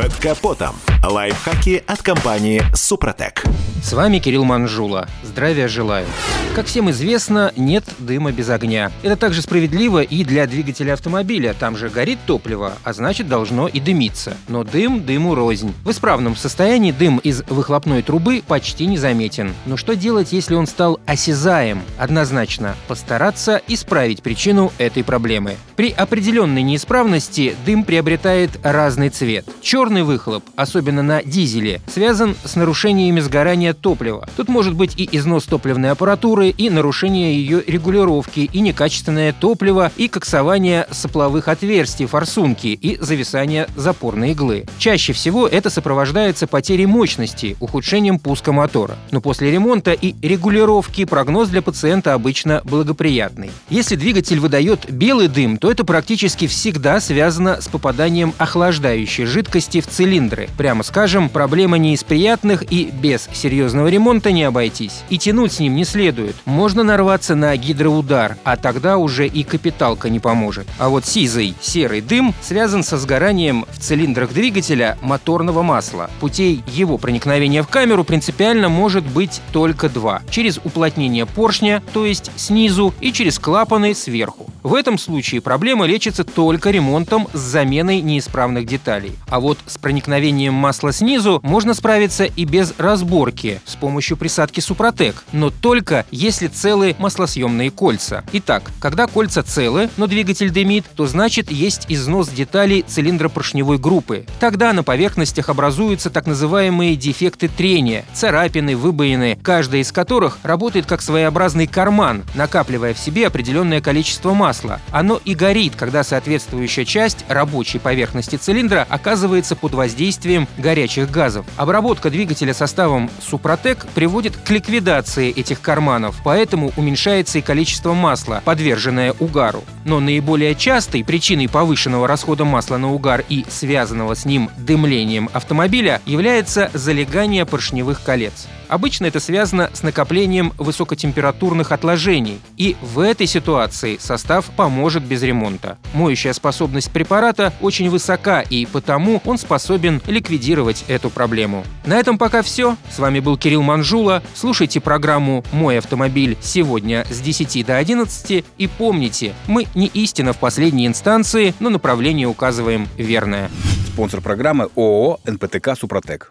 Под капотом. Лайфхаки от компании «Супротек». С вами Кирилл Манжула. Здравия желаю. Как всем известно, нет дыма без огня. Это также справедливо и для двигателя автомобиля. Там же горит топливо, а значит должно и дымиться. Но дым дыму рознь. В исправном состоянии дым из выхлопной трубы почти не заметен. Но что делать, если он стал осязаем? Однозначно, постараться исправить причину этой проблемы. При определенной неисправности дым приобретает разный цвет. Черный выхлоп, особенно на дизеле, связан с нарушениями сгорания топлива. Тут может быть и износ топливной аппаратуры, и нарушение ее регулировки, и некачественное топливо, и коксование сопловых отверстий форсунки, и зависание запорной иглы. Чаще всего это сопровождается потерей мощности, ухудшением пуска мотора. Но после ремонта и регулировки прогноз для пациента обычно благоприятный. Если двигатель выдает белый дым, то это практически всегда связано с попаданием охлаждающей жидкости в цилиндры. Прямо скажем, проблема не из приятных и без серьезного ремонта не обойтись. И тянуть с ним не следует. Можно нарваться на гидроудар, а тогда уже и капиталка не поможет. А вот сизый, серый дым связан со сгоранием в цилиндрах двигателя моторного масла. Путей его проникновения в камеру принципиально может быть только два. Через уплотнение поршня, то есть снизу, и через клапаны сверху. В этом случае проблема лечится только ремонтом с заменой неисправных деталей. А вот с проникновением масла снизу можно справиться и без разборки с помощью присадки Супротек, но только если целы маслосъемные кольца. Итак, когда кольца целы, но двигатель дымит, то значит есть износ деталей цилиндропоршневой группы. Тогда на поверхностях образуются так называемые дефекты трения, царапины, выбоины, каждая из которых работает как своеобразный карман, накапливая в себе определенное количество масла. Оно и горит, когда соответствующая часть рабочей поверхности цилиндра оказывается под воздействием горячих газов. Обработка двигателя составом Супротек приводит к ликвидации этих карманов, поэтому уменьшается и количество масла, подверженное угару. Но наиболее частой причиной повышенного расхода масла на угар и связанного с ним дымлением автомобиля является залегание поршневых колец. Обычно это связано с накоплением высокотемпературных отложений, и в этой ситуации состав поможет без ремонта. Моющая способность препарата очень высока, и потому он способен ликвидировать эту проблему. На этом пока все. С вами был Кирилл Манжула. Слушайте программу «Мой автомобиль» сегодня с 10 до 11 и помните, мы не истина в последней инстанции, но направление указываем верное. Спонсор программы ООО «НПТК Супротек».